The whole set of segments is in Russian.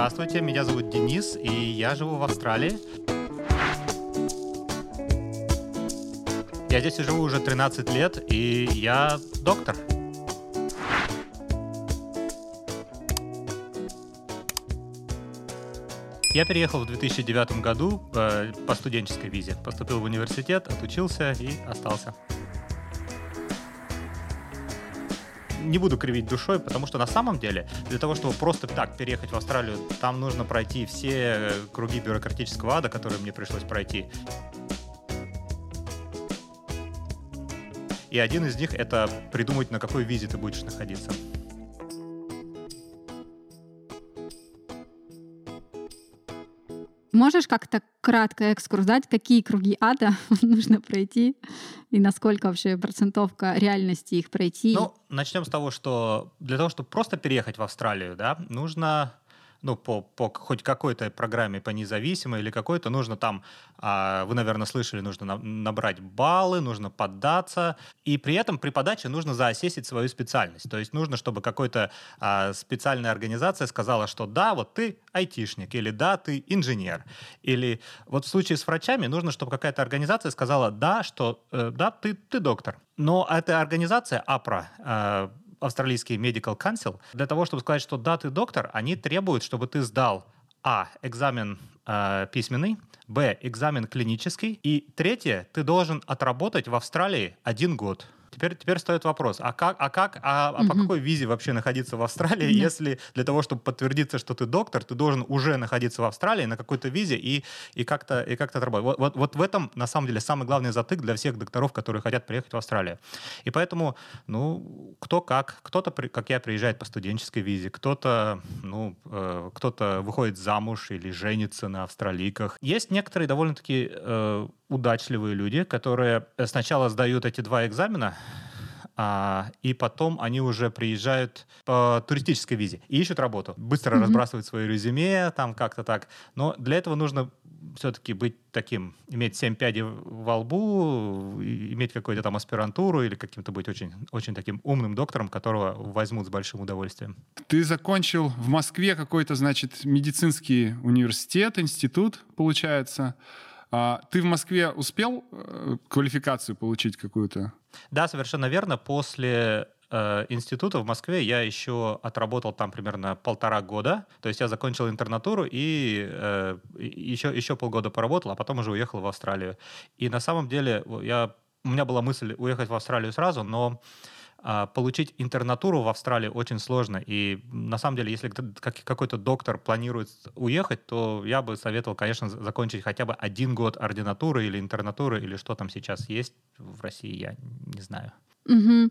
Здравствуйте, меня зовут Денис, и я живу в Австралии. Я здесь живу уже 13 лет, и я доктор. Я переехал в 2009 году э, по студенческой визе. Поступил в университет, отучился и остался. Не буду кривить душой, потому что на самом деле для того, чтобы просто так переехать в Австралию, там нужно пройти все круги бюрократического ада, которые мне пришлось пройти. И один из них — это придумать, на какой визе ты будешь находиться. Можешь как-то кратко экскурс дать, какие круги ада нужно пройти и насколько вообще процентовка реальности их пройти? Ну, начнем с того, что для того, чтобы просто переехать в Австралию, да, нужно ну, по, по хоть какой-то программе по независимой или какой-то, нужно там, а, вы, наверное, слышали, нужно на, набрать баллы, нужно поддаться, и при этом при подаче нужно заосесить свою специальность. То есть нужно, чтобы какая-то а, специальная организация сказала, что да, вот ты айтишник, или да, ты инженер. Или вот в случае с врачами нужно, чтобы какая-то организация сказала да, что э, да, ты, ты доктор. Но эта организация, АПРА, австралийский Medical Council, для того, чтобы сказать, что да, ты доктор, они требуют, чтобы ты сдал а. Экзамен э, письменный, Б. Экзамен клинический. И третье, ты должен отработать в Австралии один год. Теперь, теперь стоит вопрос, а как, а как, а, а по какой визе вообще находиться в Австралии, да. если для того, чтобы подтвердиться, что ты доктор, ты должен уже находиться в Австралии на какой-то визе и, и как-то и как-то отработать. Вот, вот, вот в этом, на самом деле, самый главный затык для всех докторов, которые хотят приехать в Австралию. И поэтому, ну, кто как, кто-то, как я, приезжает по студенческой визе, кто-то, ну, э, кто-то выходит замуж или женится на австралийках. Есть некоторые довольно-таки э, удачливые люди, которые сначала сдают эти два экзамена, а, и потом они уже приезжают по туристической визе и ищут работу. Быстро mm-hmm. разбрасывают свое резюме, там как-то так. Но для этого нужно все-таки быть таким, иметь семь пядей во лбу, иметь какую-то там аспирантуру или каким-то быть очень, очень таким умным доктором, которого возьмут с большим удовольствием. Ты закончил в Москве какой-то, значит, медицинский университет, институт, получается. А, ты в Москве успел э, квалификацию получить какую-то? Да, совершенно верно. После э, института в Москве я еще отработал там примерно полтора года. То есть я закончил интернатуру и э, еще, еще полгода поработал, а потом уже уехал в Австралию. И на самом деле я, у меня была мысль уехать в Австралию сразу, но получить интернатуру в Австралии очень сложно. И на самом деле, если какой-то доктор планирует уехать, то я бы советовал, конечно, закончить хотя бы один год ординатуры или интернатуры, или что там сейчас есть в России, я не знаю. Угу.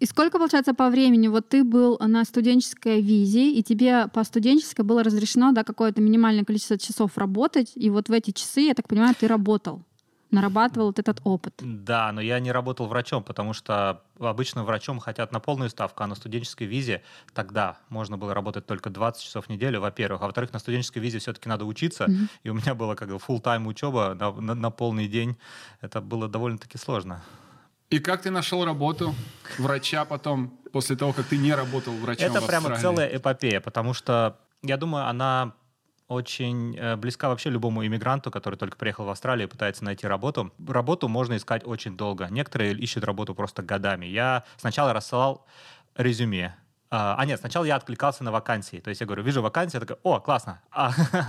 И сколько, получается, по времени? Вот ты был на студенческой визе, и тебе по студенческой было разрешено да, какое-то минимальное количество часов работать, и вот в эти часы, я так понимаю, ты работал нарабатывал вот этот опыт. Да, но я не работал врачом, потому что обычно врачом хотят на полную ставку, а на студенческой визе тогда можно было работать только 20 часов в неделю, во-первых. А во-вторых, на студенческой визе все-таки надо учиться, mm-hmm. и у меня была как бы full тайм учеба на, на, на полный день. Это было довольно-таки сложно. И как ты нашел работу врача потом, после того, как ты не работал врачом Это прямо целая эпопея, потому что, я думаю, она очень э, близка вообще любому иммигранту, который только приехал в Австралию и пытается найти работу. Работу можно искать очень долго. Некоторые ищут работу просто годами. Я сначала рассылал резюме, а, а нет, сначала я откликался на вакансии. То есть я говорю, вижу вакансию, я такой, о, классно.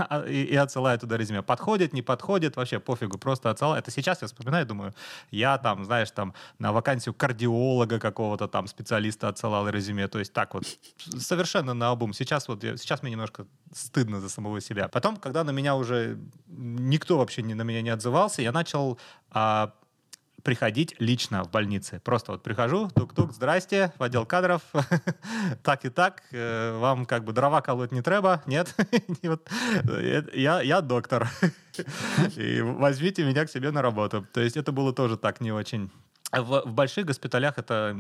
А, и, и отсылаю туда резюме. Подходит, не подходит, вообще пофигу, просто отсылаю. Это сейчас я вспоминаю, думаю, я там, знаешь, там на вакансию кардиолога какого-то там специалиста отсылал резюме. То есть так вот, совершенно на обум. Сейчас вот, сейчас мне немножко стыдно за самого себя. Потом, когда на меня уже никто вообще не, на меня не отзывался, я начал а, приходить лично в больнице. Просто вот прихожу, тук-тук, здрасте, в отдел кадров, так и так, э, вам как бы дрова колоть не треба, нет? Э, я, я доктор, и возьмите меня к себе на работу. То есть это было тоже так не очень в, в больших госпиталях это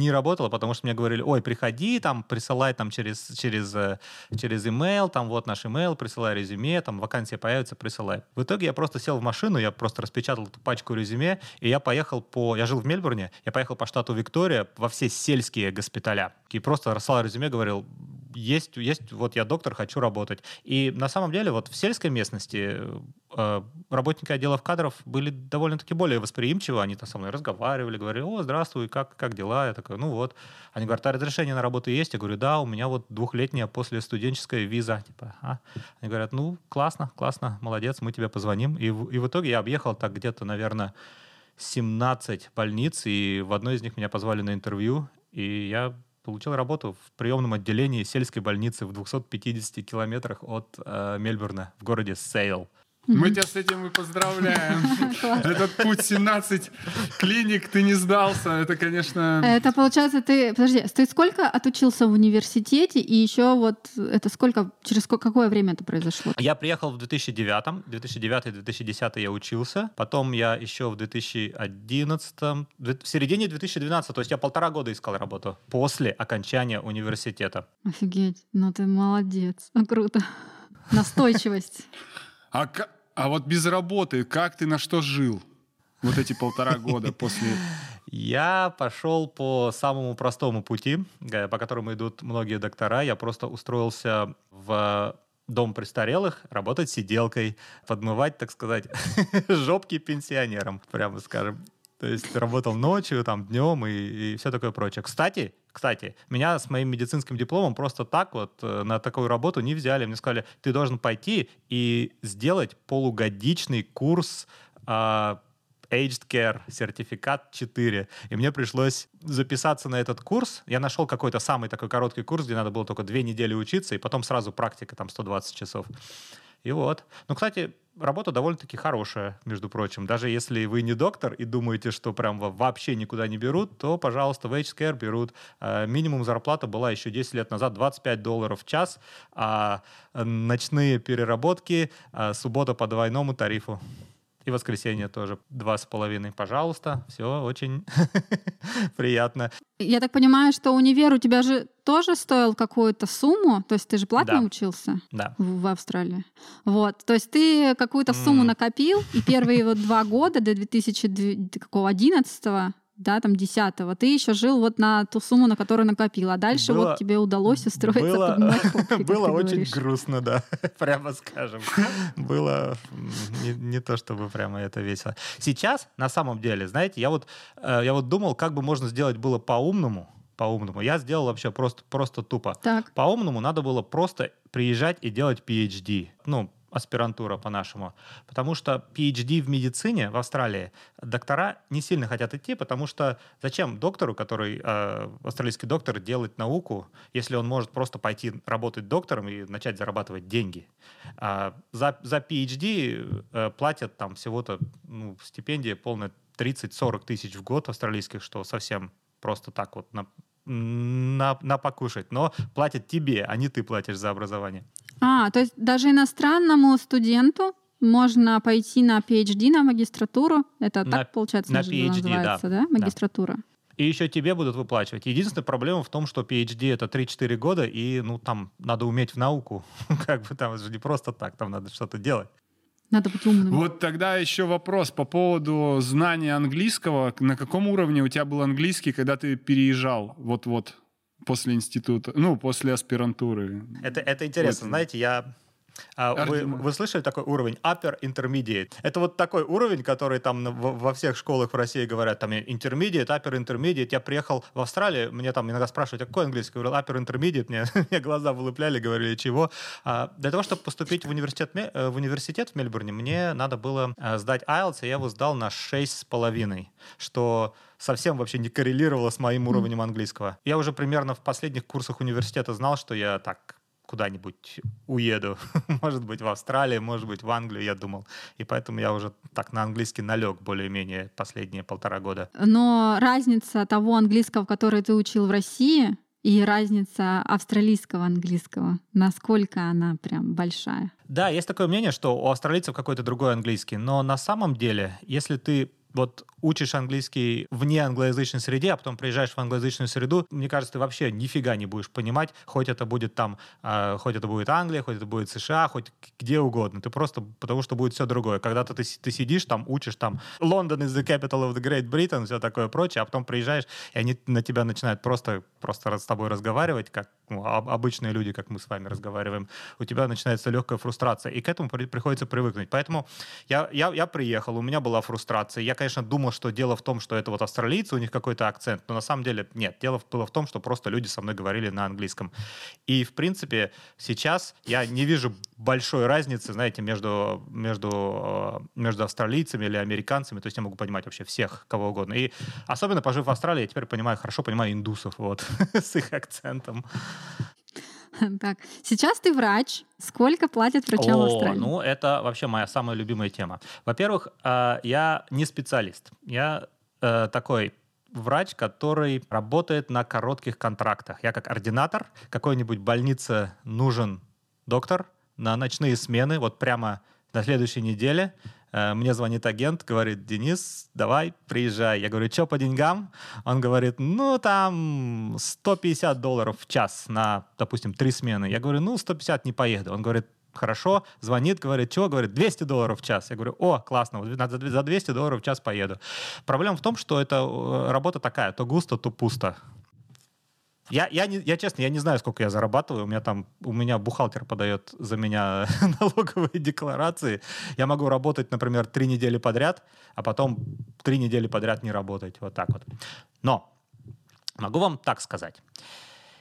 не работало, потому что мне говорили, ой, приходи, там, присылай там через, через, э, через email, там, вот наш email, присылай резюме, там, вакансия появится, присылай. В итоге я просто сел в машину, я просто распечатал эту пачку резюме, и я поехал по... Я жил в Мельбурне, я поехал по штату Виктория во все сельские госпиталя. И просто рассылал резюме, говорил, есть, есть, вот я доктор, хочу работать. И на самом деле вот в сельской местности э, работники отделов кадров были довольно-таки более восприимчивы, они там со мной разговаривали, говорили, о, здравствуй, как, как дела? Я такой, ну вот. Они говорят, а разрешение на работу есть? Я говорю, да, у меня вот двухлетняя после студенческая виза. Типа, а? Они говорят, ну, классно, классно, молодец, мы тебе позвоним. И, и в итоге я объехал так где-то, наверное, 17 больниц, и в одной из них меня позвали на интервью, и я получил работу в приемном отделении сельской больницы в 250 километрах от э, Мельбурна в городе Сейл. Мы тебя с этим и поздравляем. Этот путь 17 клиник, ты не сдался. Это, конечно... Это получается, ты... Подожди, ты сколько отучился в университете, и еще вот это сколько, через какое время это произошло? Я приехал в 2009, 2009-2010 я учился, потом я еще в 2011, в середине 2012, то есть я полтора года искал работу после окончания университета. Офигеть, ну ты молодец, круто. Настойчивость. А, а вот без работы, как ты на что жил? Вот эти полтора года после... Я пошел по самому простому пути, э, по которому идут многие доктора. Я просто устроился в дом престарелых, работать сиделкой, подмывать, так сказать, жопки пенсионерам, прямо скажем. То есть работал ночью, там, днем и, и все такое прочее. Кстати, кстати, меня с моим медицинским дипломом просто так вот э, на такую работу не взяли. Мне сказали, ты должен пойти и сделать полугодичный курс э, Aged Care, сертификат 4. И мне пришлось записаться на этот курс. Я нашел какой-то самый такой короткий курс, где надо было только две недели учиться, и потом сразу практика, там 120 часов. И вот. Ну, кстати, работа довольно-таки хорошая, между прочим. Даже если вы не доктор и думаете, что прям вообще никуда не берут, то, пожалуйста, в HCare берут. Э, минимум зарплата была еще 10 лет назад 25 долларов в час, а ночные переработки, э, суббота по двойному тарифу. И воскресенье тоже два с половиной. Пожалуйста, все очень приятно. Я так понимаю, что универ у тебя же тоже стоил какую-то сумму, то есть ты же платно да. учился да. в, в Австралии. Вот, то есть ты какую-то сумму mm. накопил, и первые вот два года до 2011 да, там, десятого, ты еще жил вот на ту сумму, на которую накопил, а дальше было, вот тебе удалось устроиться было, под наркотики, Было очень говоришь. грустно, да, прямо скажем. Было не, не то, чтобы прямо это весело. Сейчас, на самом деле, знаете, я вот, э, я вот думал, как бы можно сделать было по-умному, по-умному. Я сделал вообще просто, просто тупо. Так. По-умному надо было просто приезжать и делать PhD. Ну, аспирантура по-нашему. Потому что PhD в медицине в Австралии доктора не сильно хотят идти, потому что зачем доктору, который, э, австралийский доктор, делать науку, если он может просто пойти работать доктором и начать зарабатывать деньги. А за, за PhD э, платят там всего-то ну, стипендия полная 30-40 тысяч в год австралийских, что совсем просто так вот на, на, на покушать. Но платят тебе, а не ты платишь за образование. А, то есть даже иностранному студенту можно пойти на PhD, на магистратуру. Это на, так, получается, на PhD, называется, да? да? Магистратура. Да. И еще тебе будут выплачивать. Единственная проблема в том, что PhD это 3-4 года, и ну там надо уметь в науку. как бы там же не просто так, там надо что-то делать. Надо быть умным. Вот тогда еще вопрос по поводу знания английского. На каком уровне у тебя был английский, когда ты переезжал вот-вот после института, ну, после аспирантуры? Это, это интересно. Вот. Знаете, я а, вы, вы слышали такой уровень upper intermediate? Это вот такой уровень, который там во всех школах в России говорят, там intermediate, upper intermediate. Я приехал в Австралию, мне там иногда спрашивают, а какой английский? Я говорил, upper intermediate, мне, мне глаза вылупляли, говорили, чего. А, для того, чтобы поступить в университет, э, в университет в Мельбурне, мне надо было э, сдать IELTS, и я его сдал на 6,5, что совсем вообще не коррелировало с моим уровнем английского. Я уже примерно в последних курсах университета знал, что я так куда-нибудь уеду. может быть, в Австралию, может быть, в Англию, я думал. И поэтому я уже так на английский налег более-менее последние полтора года. Но разница того английского, который ты учил в России, и разница австралийского английского, насколько она прям большая? Да, есть такое мнение, что у австралийцев какой-то другой английский, но на самом деле, если ты вот учишь английский вне англоязычной среде, а потом приезжаешь в англоязычную среду, мне кажется, ты вообще нифига не будешь понимать, хоть это будет там, э, хоть это будет Англия, хоть это будет США, хоть где угодно. Ты просто, потому что будет все другое. Когда-то ты, ты сидишь там, учишь там, Лондон is the capital of the Great Britain, все такое прочее, а потом приезжаешь, и они на тебя начинают просто, просто с тобой разговаривать, как обычные люди, как мы с вами разговариваем, у тебя начинается легкая фрустрация, и к этому при, приходится привыкнуть. Поэтому я, я, я приехал, у меня была фрустрация. Я, конечно, думал, что дело в том, что это вот австралийцы, у них какой-то акцент, но на самом деле нет. Дело было в том, что просто люди со мной говорили на английском. И, в принципе, сейчас я не вижу большой разницы, знаете, между, между, э, между австралийцами или американцами. То есть я могу понимать вообще всех, кого угодно. И особенно пожив в Австралии, я теперь понимаю, хорошо понимаю индусов вот, с их акцентом. Так, сейчас ты врач. Сколько платят врачам О, в Австралии? Ну, это вообще моя самая любимая тема. Во-первых, э, я не специалист. Я э, такой врач, который работает на коротких контрактах. Я как ординатор, какой-нибудь больнице нужен доктор на ночные смены, вот прямо на следующей неделе Э, мне звонит агент, говорит, Денис, давай, приезжай. Я говорю, что по деньгам? Он говорит, ну, там 150 долларов в час на, допустим, три смены. Я говорю, ну, 150 не поеду. Он говорит, хорошо, звонит, говорит, что? Говорит, 200 долларов в час. Я говорю, о, классно, за 200 долларов в час поеду. Проблема в том, что эта э, работа такая, то густо, то пусто. Я, я, не, я честно, я не знаю, сколько я зарабатываю. У меня там, у меня бухгалтер подает за меня налоговые декларации. Я могу работать, например, три недели подряд, а потом три недели подряд не работать. Вот так вот. Но могу вам так сказать.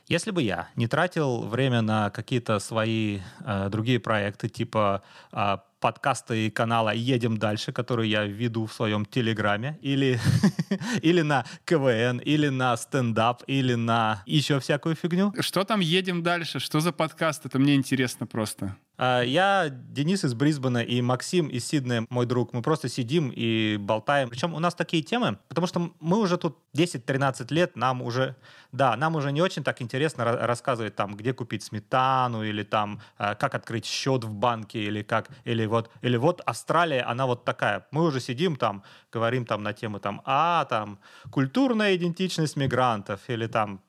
Если бы я не тратил время на какие-то свои э, другие проекты, типа э, подкасты канала «Едем дальше», который я веду в своем Телеграме, или, или на КВН, или на стендап, или на еще всякую фигню. Что там «Едем дальше»? Что за подкаст? Это мне интересно просто. А, я Денис из Брисбена и Максим из Сиднея, мой друг. Мы просто сидим и болтаем. Причем у нас такие темы, потому что мы уже тут 10-13 лет, нам уже, да, нам уже не очень так интересно рассказывать там, где купить сметану, или там, а, как открыть счет в банке, или как, или вот, или вот Австралия, она вот такая. Мы уже сидим там, говорим там на тему там, а, там, культурная идентичность мигрантов, или там,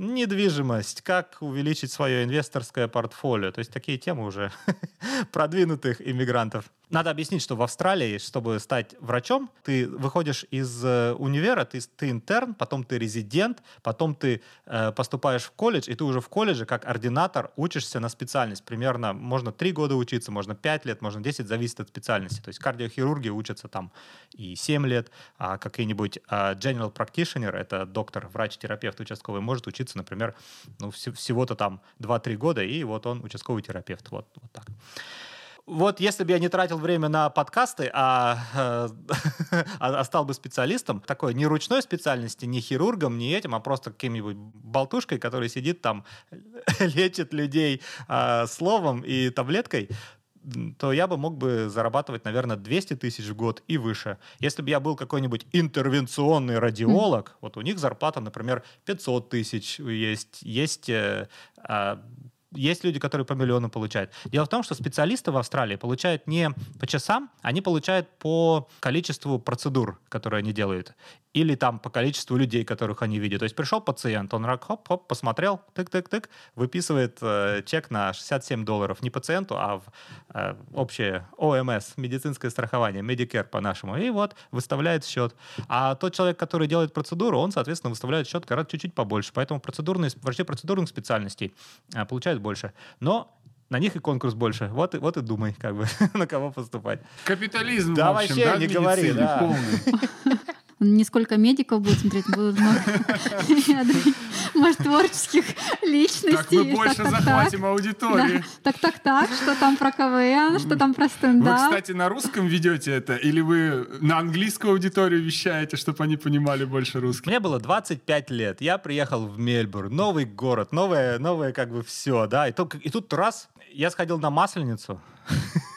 недвижимость, как увеличить свое инвесторское портфолио. То есть такие темы уже продвинутых иммигрантов. Надо объяснить, что в Австралии, чтобы стать врачом, ты выходишь из э, универа, ты, ты интерн, потом ты резидент, потом ты э, поступаешь в колледж, и ты уже в колледже как ординатор учишься на специальность. Примерно можно 3 года учиться, можно 5 лет, можно 10, зависит от специальности. То есть кардиохирурги учатся там и 7 лет, а какой-нибудь э, general practitioner, это доктор, врач-терапевт участковый, может учиться, например, ну, вс- всего-то там 2-3 года, и вот он участковый терапевт. Вот, вот так вот если бы я не тратил время на подкасты, а, а, а стал бы специалистом, такой не ручной специальности, не хирургом, не этим, а просто каким-нибудь болтушкой, который сидит там, лечит людей э, словом и таблеткой, то я бы мог бы зарабатывать, наверное, 200 тысяч в год и выше. Если бы я был какой-нибудь интервенционный радиолог, mm. вот у них зарплата, например, 500 тысяч есть, есть э, а, есть люди, которые по миллиону получают. Дело в том, что специалисты в Австралии получают не по часам, они получают по количеству процедур, которые они делают или там по количеству людей, которых они видят. То есть пришел пациент, он хоп-хоп, посмотрел, тык-тык-тык, выписывает э, чек на 67 долларов. Не пациенту, а в э, общее ОМС, медицинское страхование, Medicare по-нашему. И вот выставляет счет. А тот человек, который делает процедуру, он, соответственно, выставляет счет гораздо чуть-чуть побольше. Поэтому процедурные, врачи процедурных специальностей э, получают больше. Но на них и конкурс больше. Вот, вот и думай, как бы, на кого поступать. Капитализм, да, в общем, вообще, да, не говори, да. Не сколько медиков будет смотреть, будут может, творческих личностей. Так мы больше захватим аудиторию. Так, так, так, что там про КВН, что там про стендап. Вы, кстати, на русском ведете это? Или вы на английскую аудиторию вещаете, чтобы они понимали больше русский? Мне было 25 лет. Я приехал в Мельбурн, новый город, новое, новое как бы все, да. И, тут, и тут раз я сходил на Масленицу.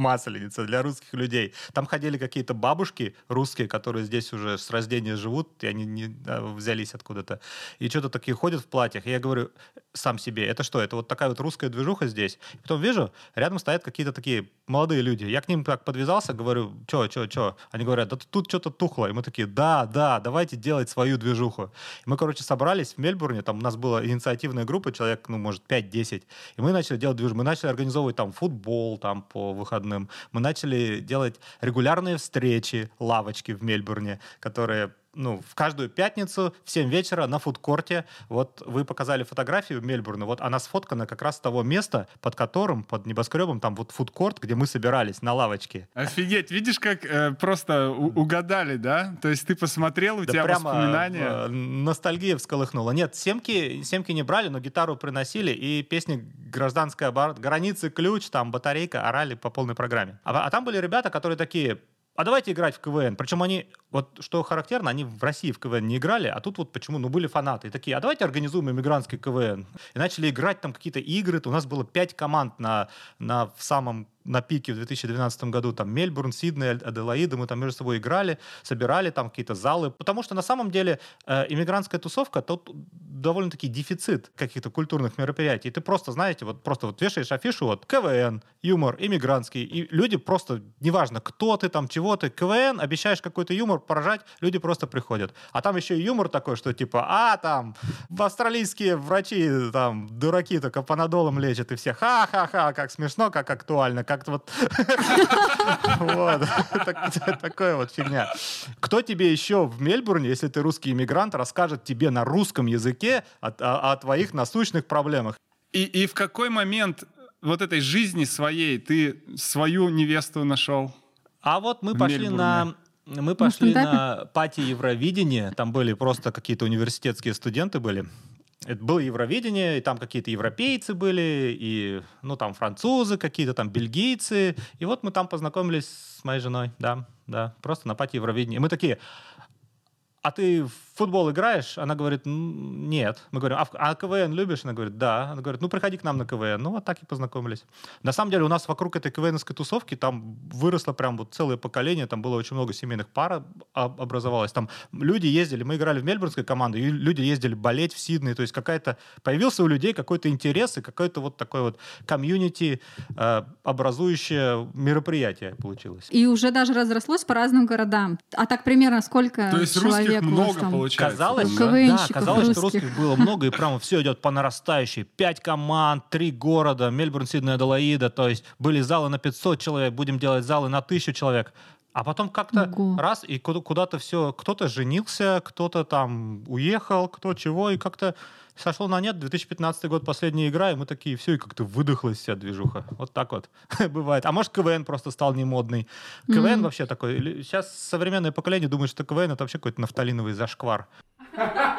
Масленица для русских людей. Там ходили какие-то бабушки русские, которые здесь уже с рождения живут, и они не, да, взялись откуда-то. И что-то такие ходят в платьях. И я говорю сам себе, это что? Это вот такая вот русская движуха здесь. И потом вижу, рядом стоят какие-то такие молодые люди. Я к ним так подвязался, говорю, что, что, что? Они говорят, да тут что-то тухло. И мы такие, да, да, давайте делать свою движуху. И мы, короче, собрались в Мельбурне, там у нас была инициативная группа, человек, ну, может, 5-10. И мы начали делать движуху. Мы начали организовывать там футбол там по выходным Мельбурном. Мы начали делать регулярные встречи, лавочки в Мельбурне, которые ну, в каждую пятницу в 7 вечера на фудкорте. Вот вы показали фотографию Мельбурна, вот она сфоткана как раз с того места, под которым, под небоскребом, там вот фудкорт, где мы собирались на лавочке. Офигеть, видишь, как э, просто угадали, да? То есть ты посмотрел, у да тебя прямо воспоминания. Э, ностальгия всколыхнула. Нет, семки, семки не брали, но гитару приносили, и песни «Гражданская границы», «Ключ», там «Батарейка» орали по полной программе. А, а там были ребята, которые такие, а давайте играть в КВН. Причем они, вот что характерно, они в России в КВН не играли, а тут вот почему, ну, были фанаты. И такие, а давайте организуем иммигрантский КВН. И начали играть там какие-то игры. У нас было пять команд на, на в самом на пике в 2012 году там Мельбурн, Сидней, Аделаида, мы там между собой играли, собирали там какие-то залы, потому что на самом деле э, иммигрантская тусовка, тут довольно-таки дефицит каких-то культурных мероприятий. Ты просто, знаете, вот просто вот вешаешь афишу, вот КВН, юмор, иммигрантский, и люди просто, неважно, кто ты там, чего ты, КВН, обещаешь какой-то юмор поражать, люди просто приходят. А там еще и юмор такой, что типа, а, там, австралийские врачи, там, дураки только панадолом лечат, и все ха-ха-ха, как смешно, как актуально, как-то вот... Вот. Такое вот фигня. Кто тебе еще в Мельбурне, если ты русский иммигрант, расскажет тебе на русском языке о твоих насущных проблемах? И, и в какой момент вот этой жизни своей ты свою невесту нашел? А вот мы пошли Мельбурне. на мы пошли на пати Евровидения, там были просто какие-то университетские студенты были. Это было Евровидение, и там какие-то европейцы были, и, ну, там французы какие-то, там бельгийцы. И вот мы там познакомились с моей женой, да, да, просто на пати Евровидения. И мы такие, а ты футбол играешь? Она говорит, нет. Мы говорим, а, а КВН любишь? Она говорит, да. Она говорит, ну приходи к нам на КВН. Ну вот так и познакомились. На самом деле у нас вокруг этой КВНской тусовки там выросло прям вот целое поколение, там было очень много семейных пар образовалось. Там люди ездили, мы играли в мельбурнской команде, и люди ездили болеть в Сидней. То есть какая-то появился у людей какой-то интерес и какой-то вот такой вот комьюнити э, образующее мероприятие получилось. И уже даже разрослось по разным городам. А так примерно сколько То есть человек много там? Получается? Казалось, да, да казалось русских. что русских было много, и прямо все идет по нарастающей. Пять команд, три города, Мельбурн, Сидней, Аделаида, то есть были залы на 500 человек, будем делать залы на 1000 человек. А потом как-то раз, и куда-то все, кто-то женился, кто-то там уехал, кто чего, и как-то сошло на нет. 2015 год, последняя игра, и мы такие, все, и как-то выдохлась вся движуха. Вот так вот бывает. А может, КВН просто стал немодный. КВН mm-hmm. вообще такой... Сейчас современное поколение думает, что КВН — это вообще какой-то нафталиновый зашквар.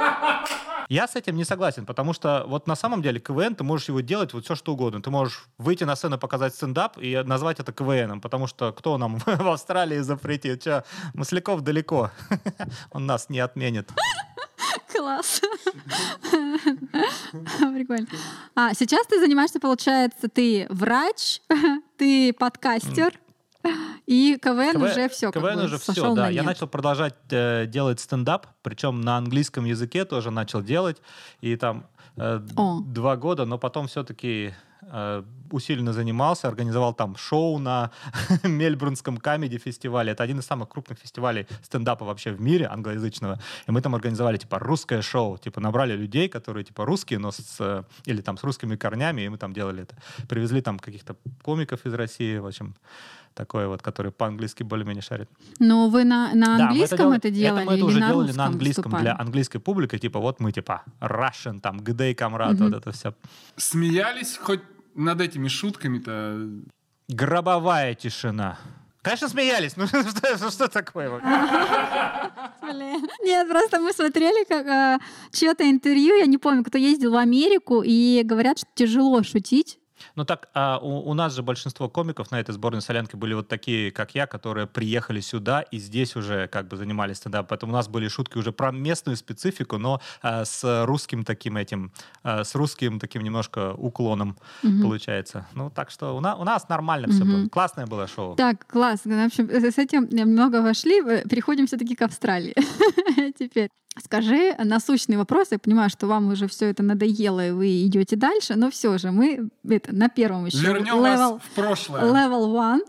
Я с этим не согласен, потому что вот на самом деле КВН, ты можешь его делать вот все что угодно. Ты можешь выйти на сцену, показать стендап и назвать это КВНом, потому что кто нам в Австралии запретит? Че, Масляков далеко, он нас не отменит. Класс. Прикольно. А сейчас ты занимаешься, получается, ты врач, ты подкастер, и КВН, КВН уже все. КВН уже все, да. Я начал продолжать э, делать стендап, причем на английском языке тоже начал делать. И там э, два года, но потом все-таки усиленно занимался, организовал там шоу на Мельбурнском камеди фестивале. Это один из самых крупных фестивалей стендапа вообще в мире англоязычного. И мы там организовали типа русское шоу. Типа набрали людей, которые типа русские, но с... Или там с русскими корнями, и мы там делали это. Привезли там каких-то комиков из России, в общем такое вот, который по-английски более-менее шарит. Но вы на, на английском да, это, это делали? Это мы это уже на делали на английском выступали? для английской публики, типа вот мы типа Russian, там, Гдей Камрад, mm-hmm. вот это все. Смеялись хоть над этими шутками-то? Гробовая тишина. Конечно, смеялись. Ну что, что такое? Блин. Нет, просто мы смотрели как э, чье-то интервью, я не помню, кто ездил в Америку, и говорят, что тяжело шутить ну так, а у, у нас же большинство комиков на этой сборной солянке были вот такие, как я, которые приехали сюда и здесь уже как бы занимались стендапом. Поэтому у нас были шутки уже про местную специфику, но а, с русским таким этим, а, с русским таким немножко уклоном угу. получается. Ну так что у, на, у нас нормально угу. все было. Классное было шоу. Так, классно. В общем, с этим немного вошли. Переходим все-таки к Австралии теперь. Скажи насущный вопрос. Я понимаю, что вам уже все это надоело, и вы идете дальше, но все же мы это на первом еще Вернем level, вас в прошлое. Level one.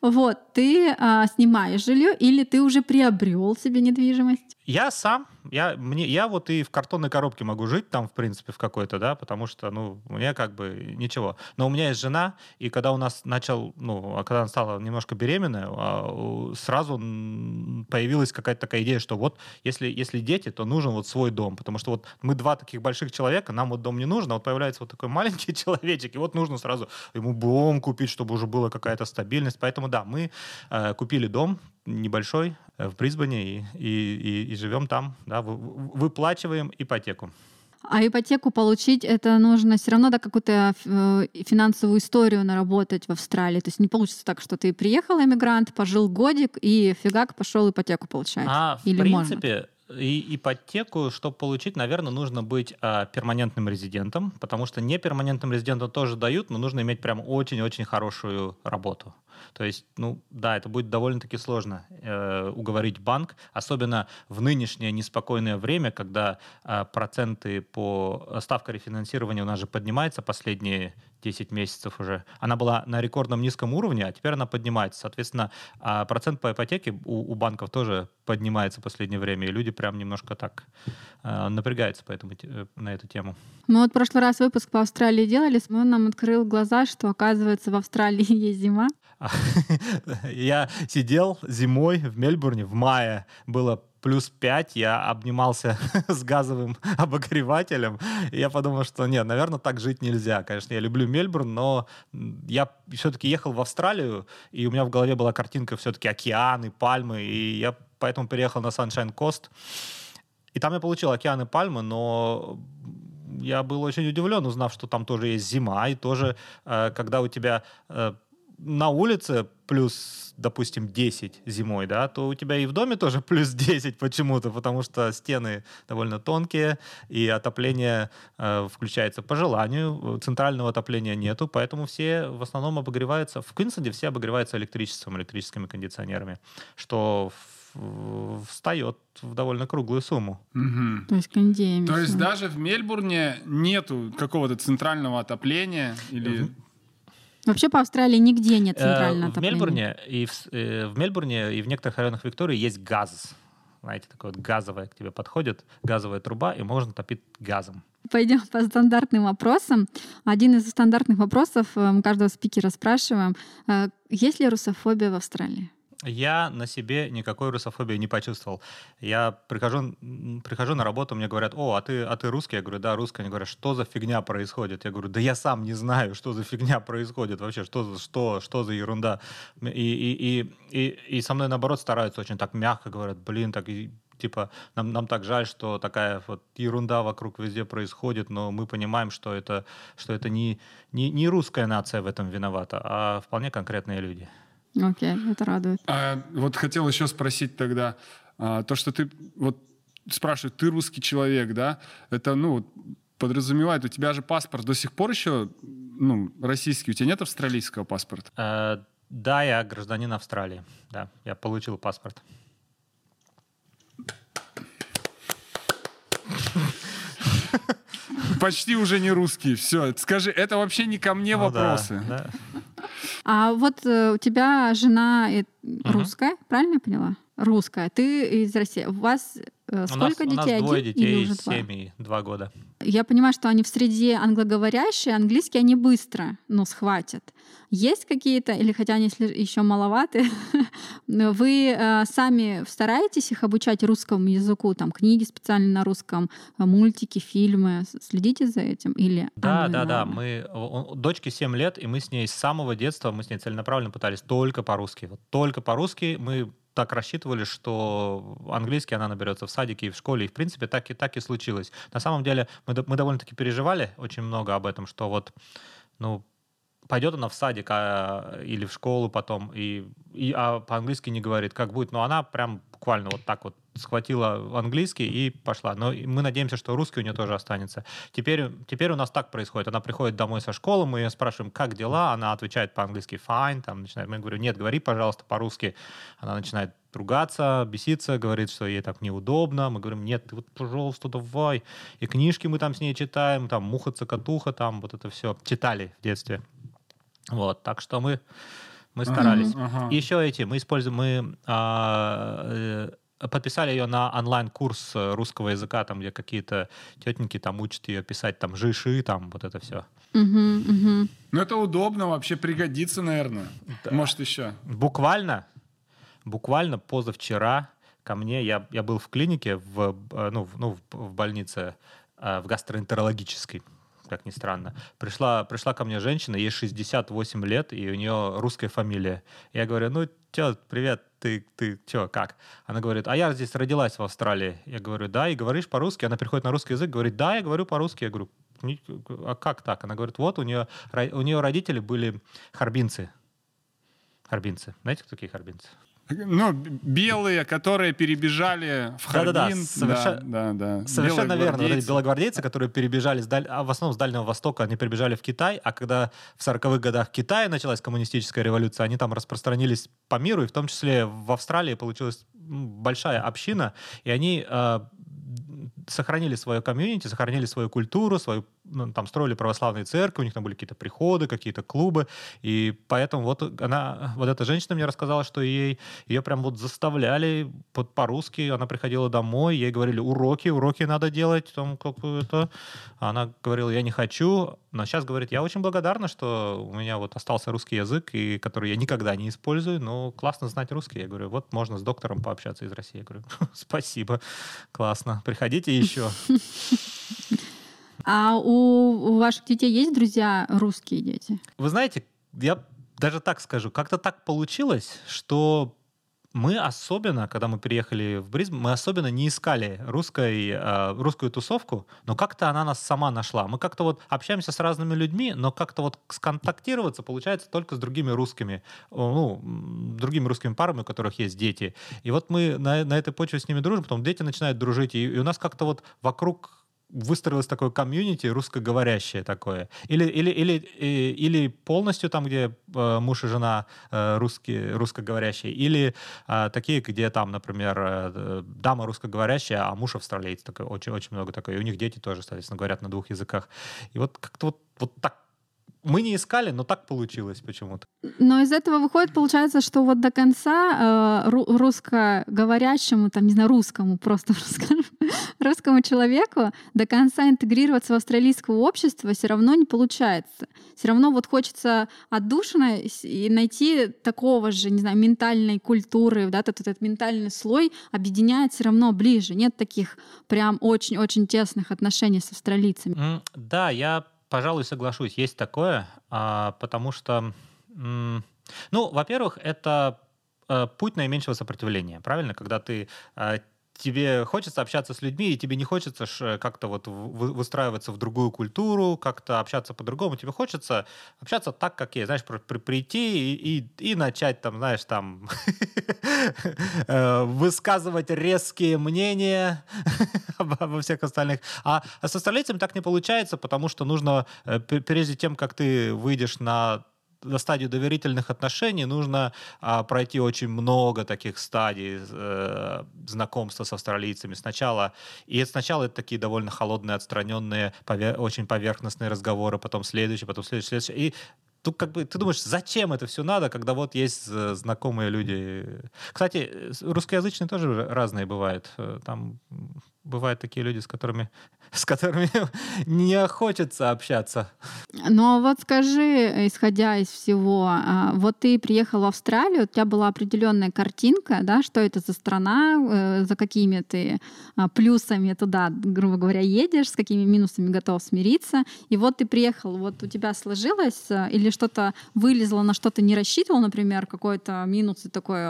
Вот, ты а, снимаешь жилье или ты уже приобрел себе недвижимость? Я сам, я, мне, я вот и в картонной коробке могу жить там, в принципе, в какой-то, да, потому что, ну, мне как бы ничего. Но у меня есть жена, и когда у нас начал, ну, а когда она стала немножко беременная, а, сразу появилась какая-то такая идея, что вот если, если дети, то нужен вот свой дом, потому что вот мы два таких больших человека, нам вот дом не нужен, а вот появляется вот такой маленький человечек, и вот нужно сразу ему дом купить, чтобы уже была какая-то стабильность. Поэтому, да, мы э, купили дом, небольшой э, в Брисбене и, и, и, и живем там, да, выплачиваем ипотеку. А ипотеку получить, это нужно все равно да, какую-то э, финансовую историю наработать в Австралии. То есть не получится так, что ты приехал эмигрант, пожил годик и фигак пошел ипотеку получать. А Или в принципе, можно? И ипотеку, чтобы получить, наверное, нужно быть э, перманентным резидентом, потому что неперманентным резидентам тоже дают, но нужно иметь прям очень-очень хорошую работу. То есть, ну да, это будет довольно-таки сложно э, уговорить банк, особенно в нынешнее неспокойное время, когда э, проценты по ставка рефинансирования у нас же поднимается последние 10 месяцев уже. Она была на рекордном низком уровне, а теперь она поднимается. Соответственно, э, процент по ипотеке у, у банков тоже поднимается в последнее время, и люди прям немножко так э, напрягаются по этому, э, на эту тему. Мы вот в прошлый раз выпуск по Австралии делали, он нам открыл глаза, что, оказывается, в Австралии есть зима. Я сидел зимой в Мельбурне в мае, было плюс 5, я обнимался с газовым обогревателем, и я подумал, что нет, наверное, так жить нельзя. Конечно, я люблю Мельбурн, но я все-таки ехал в Австралию, и у меня в голове была картинка все-таки океаны, пальмы, и я поэтому переехал на Sunshine Coast. И там я получил океаны, пальмы, но я был очень удивлен, узнав, что там тоже есть зима, и тоже, э, когда у тебя э, на улице плюс, допустим, 10 зимой, да, то у тебя и в доме тоже плюс 10 почему-то, потому что стены довольно тонкие, и отопление э, включается по желанию, центрального отопления нету, поэтому все в основном обогреваются, в Квинсленде все обогреваются электричеством, электрическими кондиционерами, что встает в довольно круглую сумму. Угу. То есть кондеями. То есть даже в Мельбурне нету какого-то центрального отопления или... Вообще по Австралии нигде нет центрального отопления. В Мельбурне, и в, э, в Мельбурне и в некоторых районах Виктории есть газ. Знаете, такое вот газовое к тебе подходит, газовая труба, и можно топить газом. Пойдем по стандартным вопросам. Один из стандартных вопросов э, мы каждого спикера спрашиваем. Э, есть ли русофобия в Австралии? Я на себе никакой русофобии не почувствовал. Я прихожу, прихожу на работу, мне говорят, о, а ты, а ты русский? Я говорю, да, русский. Они говорят, что за фигня происходит? Я говорю, да я сам не знаю, что за фигня происходит вообще, что, что, что за ерунда. И, и, и, и, и со мной, наоборот, стараются очень так мягко, говорят, блин, так типа, нам, нам так жаль, что такая вот ерунда вокруг везде происходит, но мы понимаем, что это, что это не, не, не русская нация в этом виновата, а вполне конкретные люди. Окей, okay, это радует. А, вот хотел еще спросить тогда, а, то, что ты вот спрашивают, ты русский человек, да? Это, ну, подразумевает, у тебя же паспорт до сих пор еще, ну, российский, у тебя нет австралийского паспорта? А, да, я гражданин Австралии, да, я получил паспорт. Почти уже не русский. Все, скажи, это вообще не ко мне ну, вопросы. Да, да. А вот э, у тебя жена э, русская, правильно я поняла? Русская. Ты из России. У вас сколько у нас, детей? У нас двое детей, или уже два? 7 и 2 года. Я понимаю, что они в среде англоговорящие, английский они быстро, ну, схватят. Есть какие-то, или хотя они еще маловаты, вы э, сами стараетесь их обучать русскому языку, там книги специально на русском, э, мультики, фильмы, следите за этим? Или да, да, да, мы, дочке 7 лет, и мы с ней с самого детства, мы с ней целенаправленно пытались только по-русски. Вот только по-русски мы так рассчитывали, что английский она наберется в садике и в школе, и в принципе так и, так и случилось. На самом деле мы, мы довольно-таки переживали очень много об этом, что вот, ну, пойдет она в садик а, или в школу потом, и, и а по-английски не говорит, как будет, но она прям буквально вот так вот схватила английский и пошла. Но мы надеемся, что русский у нее тоже останется. Теперь, теперь у нас так происходит. Она приходит домой со школы, мы ее спрашиваем, как дела, она отвечает по-английски fine, там начинает, мы говорю, нет, говори, пожалуйста, по-русски. Она начинает ругаться, беситься, говорит, что ей так неудобно. Мы говорим, нет, ты вот, пожалуйста, давай. И книжки мы там с ней читаем, там «Муха-цокотуха», там вот это все. Читали в детстве. Вот, так что мы, мы старались. Uh-huh, uh-huh. Еще эти, мы используем, мы а, э, подписали ее на онлайн-курс э, русского языка, там, где какие-то тетеньки там учат ее писать там жиши, там вот это все. Ну, это удобно, вообще пригодится, наверное. Может, еще. Буквально, буквально позавчера ко мне, я, я был в клинике, в, э, ну, в, ну, в- в больнице, э, в гастроэнтерологической, как ни странно. Пришла, пришла ко мне женщина, ей 68 лет, и у нее русская фамилия. Я говорю, ну, тё, привет, ты, ты чё, как? Она говорит, а я здесь родилась в Австралии. Я говорю, да, и говоришь по-русски? Она приходит на русский язык, говорит, да, я говорю по-русски. Я говорю, «Ни- а как так? Она говорит, вот у нее, у нее родители были харбинцы. Харбинцы. Знаете, кто такие харбинцы? Ну, белые, которые перебежали в Да-да-да, Харбин. соверша- Да, да, да. Совершенно Белые верно. Вот эти гвардейцы. белогвардейцы, которые перебежали, с даль- а в основном с Дальнего Востока, они перебежали в Китай, а когда в 40-х годах в Китае началась коммунистическая революция, они там распространились по миру, и в том числе в Австралии получилась большая община, и они э, сохранили свое комьюнити, сохранили свою культуру, свою, там строили православные церкви, у них там были какие-то приходы, какие-то клубы, и поэтому вот она, вот эта женщина мне рассказала, что ей, ее прям вот заставляли под, по-русски, она приходила домой, ей говорили, уроки, уроки надо делать, там какое-то, она говорила, я не хочу, но сейчас говорит, я очень благодарна, что у меня вот остался русский язык, и который я никогда не использую, но классно знать русский. Я говорю, вот можно с доктором пообщаться из России. Я говорю, спасибо, классно, приходите еще. А у, у ваших детей есть друзья русские дети? Вы знаете, я даже так скажу, как-то так получилось, что мы особенно, когда мы переехали в Брисбен, мы особенно не искали русской, э, русскую тусовку, но как-то она нас сама нашла. Мы как-то вот общаемся с разными людьми, но как-то вот сконтактироваться получается только с другими русскими, ну, другими русскими парами, у которых есть дети. И вот мы на, на этой почве с ними дружим, потом дети начинают дружить, и, и у нас как-то вот вокруг выстроилось такое комьюнити русскоговорящее такое. Или, или, или, э, или полностью там, где э, муж и жена э, русские, русскоговорящие, или э, такие, где там, например, дама русскоговорящая, а муж австралиец. Такой, очень, очень много такое. И у них дети тоже, соответственно, говорят на двух языках. И вот как-то вот, вот так мы не искали, но так получилось почему-то. Но из этого выходит, получается, что вот до конца э, ру- русскоговорящему, там, не знаю, русскому, просто русскому человеку до конца интегрироваться в австралийское общество все равно не получается. Все равно вот хочется отдушина с- и найти такого же, не знаю, ментальной культуры, да, этот, этот ментальный слой объединяет все равно ближе. Нет таких прям очень-очень тесных отношений с австралийцами. Да, я, пожалуй, соглашусь, есть такое, а, потому что, ну, во-первых, это э, путь наименьшего сопротивления, правильно? Когда ты э, тебе хочется общаться с людьми, и тебе не хочется ж как-то вот вы- выстраиваться в другую культуру, как-то общаться по-другому. Тебе хочется общаться так, как есть. Знаешь, при- при- прийти и, и, и начать там, знаешь, там э, высказывать резкие мнения обо всех остальных. А, а с австралийцем так не получается, потому что нужно, э, пр- прежде тем, как ты выйдешь на на стадию доверительных отношений нужно а, пройти очень много таких стадий э, знакомства с австралийцами. Сначала и сначала это такие довольно холодные, отстраненные, пове- очень поверхностные разговоры, потом следующий, потом следующий, следующий. И тут как бы ты думаешь, зачем это все надо, когда вот есть э, знакомые люди. Кстати, э, русскоязычные тоже разные бывают. Э, Там бывают такие люди, с которыми с которыми не хочется общаться. Но вот скажи, исходя из всего, а, вот ты приехал в Австралию, у тебя была определенная картинка, да, что это за страна, э, за какими ты а, плюсами туда, грубо говоря, едешь, с какими минусами готов смириться. И вот ты приехал, вот у тебя сложилось э, или что-то вылезло, на что ты не рассчитывал, например, какой-то минус такой,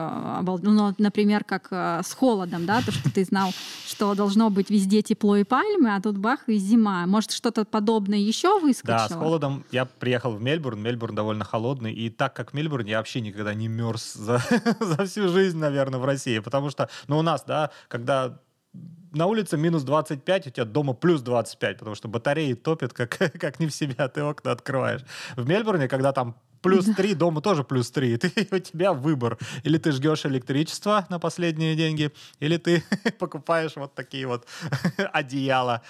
ну, например, как с холодом, да, то, что ты знал, что должно быть везде тепло и пальмы, а тут бах и зима. Может, что-то подобное еще выскочило? Да, с холодом я приехал в Мельбурн. Мельбурн довольно холодный. И так как в Мельбурне я вообще никогда не мерз за, за всю жизнь, наверное, в России. Потому что, ну, у нас, да, когда на улице минус 25, у тебя дома плюс 25, потому что батареи топят, как, как не в себя, ты окна открываешь. В Мельбурне, когда там плюс да. 3, дома тоже плюс 3. Ты, у тебя выбор. Или ты жгешь электричество на последние деньги, или ты покупаешь вот такие вот одеяла.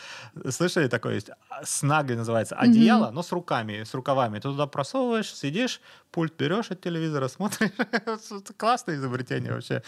Слышали такое есть? Снаги называется. Одеяло, mm-hmm. но с руками, с рукавами. Ты туда просовываешь, сидишь, пульт берешь от телевизора, смотришь. Классное изобретение вообще.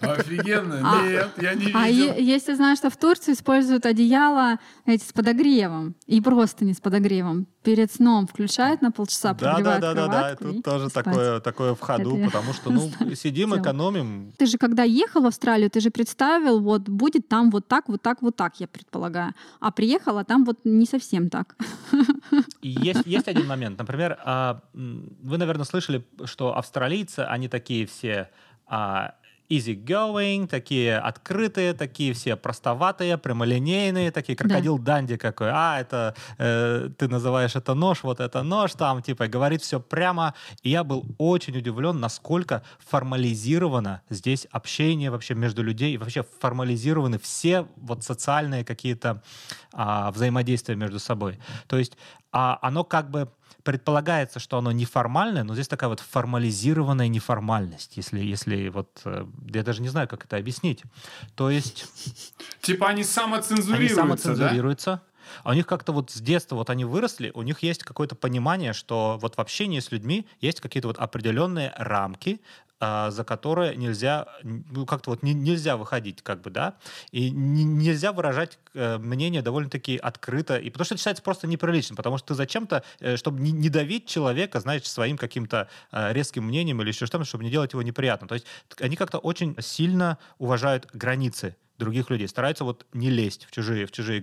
Офигенно. А, Нет, я не а видел. А если знаешь, что в Турции используют одеяло эти с подогревом и просто не с подогревом, перед сном включают на полчаса, да, да, да, да, да, тут тоже такое, такое в ходу, Это потому что, ну, сидим, экономим. Ты же, когда ехал в Австралию, ты же представил, вот, будет там вот так, вот так, вот так, я предполагаю. А приехала, там вот не совсем так. Есть, есть один момент. Например, а, вы, наверное, слышали, что австралийцы, они такие все а, easy-going, такие открытые, такие все простоватые, прямолинейные, такие крокодил да. Данди какой. А, это э, ты называешь это нож, вот это нож, там, типа, говорит все прямо. И я был очень удивлен, насколько формализировано здесь общение вообще между людей, и вообще формализированы все вот социальные какие-то а, взаимодействия между собой. То есть а, оно как бы предполагается, что оно неформальное, но здесь такая вот формализированная неформальность, если, если вот... Э, я даже не знаю, как это объяснить. То есть... Типа они самоцензурируются, Они самоцензурируются. Да? А у них как-то вот с детства вот они выросли, у них есть какое-то понимание, что вот в общении с людьми есть какие-то вот определенные рамки, за которые нельзя, ну, как-то вот не, нельзя выходить, как бы, да, и не, нельзя выражать э, мнение довольно-таки открыто, и потому что это считается просто неприличным, потому что ты зачем-то, э, чтобы не, не давить человека, знаешь, своим каким-то э, резким мнением или еще что-то, чтобы не делать его неприятно. То есть они как-то очень сильно уважают границы других людей, стараются вот не лезть в чужие, в чужие.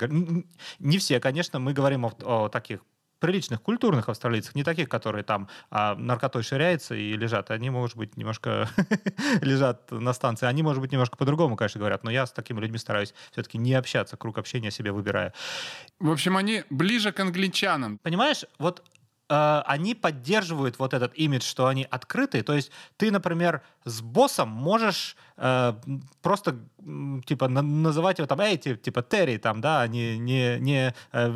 Не все, конечно, мы говорим о, о таких приличных культурных австралийцев, не таких, которые там а, наркотой ширяются и лежат. Они, может быть, немножко лежат на станции. Они, может быть, немножко по-другому, конечно, говорят. Но я с такими людьми стараюсь все-таки не общаться, круг общения себе выбираю. В общем, они ближе к англичанам. Понимаешь, вот они поддерживают вот этот имидж, что они открытые. То есть ты, например, с боссом можешь э, просто типа на, называть его там, эй, типа Терри, там, да, а не, не, не э,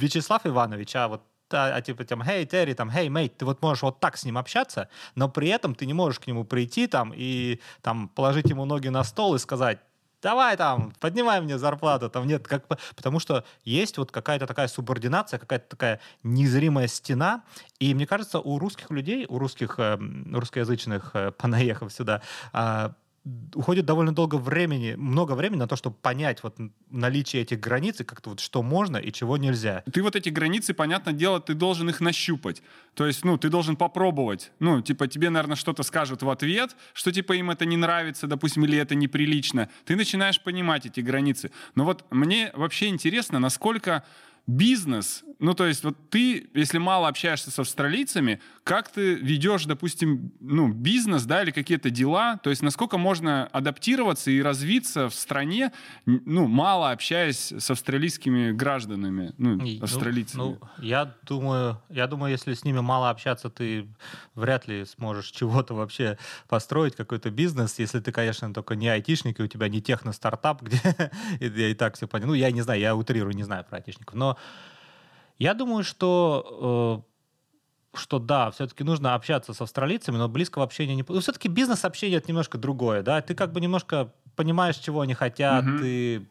Вячеслав Иванович, а вот а, а типа там, hey, Терри, там, hey, мейт, ты вот можешь вот так с ним общаться, но при этом ты не можешь к нему прийти там и там положить ему ноги на стол и сказать, давай там, поднимай мне зарплату, там нет, как потому что есть вот какая-то такая субординация, какая-то такая незримая стена, и мне кажется, у русских людей, у русских э, русскоязычных, э, понаехав сюда, э, уходит довольно долго времени, много времени на то, чтобы понять вот наличие этих границ и как-то вот что можно и чего нельзя. Ты вот эти границы, понятное дело, ты должен их нащупать. То есть, ну, ты должен попробовать. Ну, типа, тебе, наверное, что-то скажут в ответ, что, типа, им это не нравится, допустим, или это неприлично. Ты начинаешь понимать эти границы. Но вот мне вообще интересно, насколько бизнес, ну, то есть вот ты, если мало общаешься с австралийцами, как ты ведешь, допустим, ну, бизнес, да, или какие-то дела, то есть насколько можно адаптироваться и развиться в стране, ну, мало общаясь с австралийскими гражданами, ну, ну австралийцами? Ну, ну, я думаю, я думаю, если с ними мало общаться, ты вряд ли сможешь чего-то вообще построить, какой-то бизнес, если ты, конечно, только не айтишник, и у тебя не техно-стартап, где я и так все понял. Ну, я не знаю, я утрирую, не знаю про айтишников, но я думаю, что э, что да, все-таки нужно общаться с австралийцами, но близкого общения не... Ну, все-таки бизнес-общение это немножко другое, да? Ты как бы немножко понимаешь, чего они хотят, mm-hmm. ты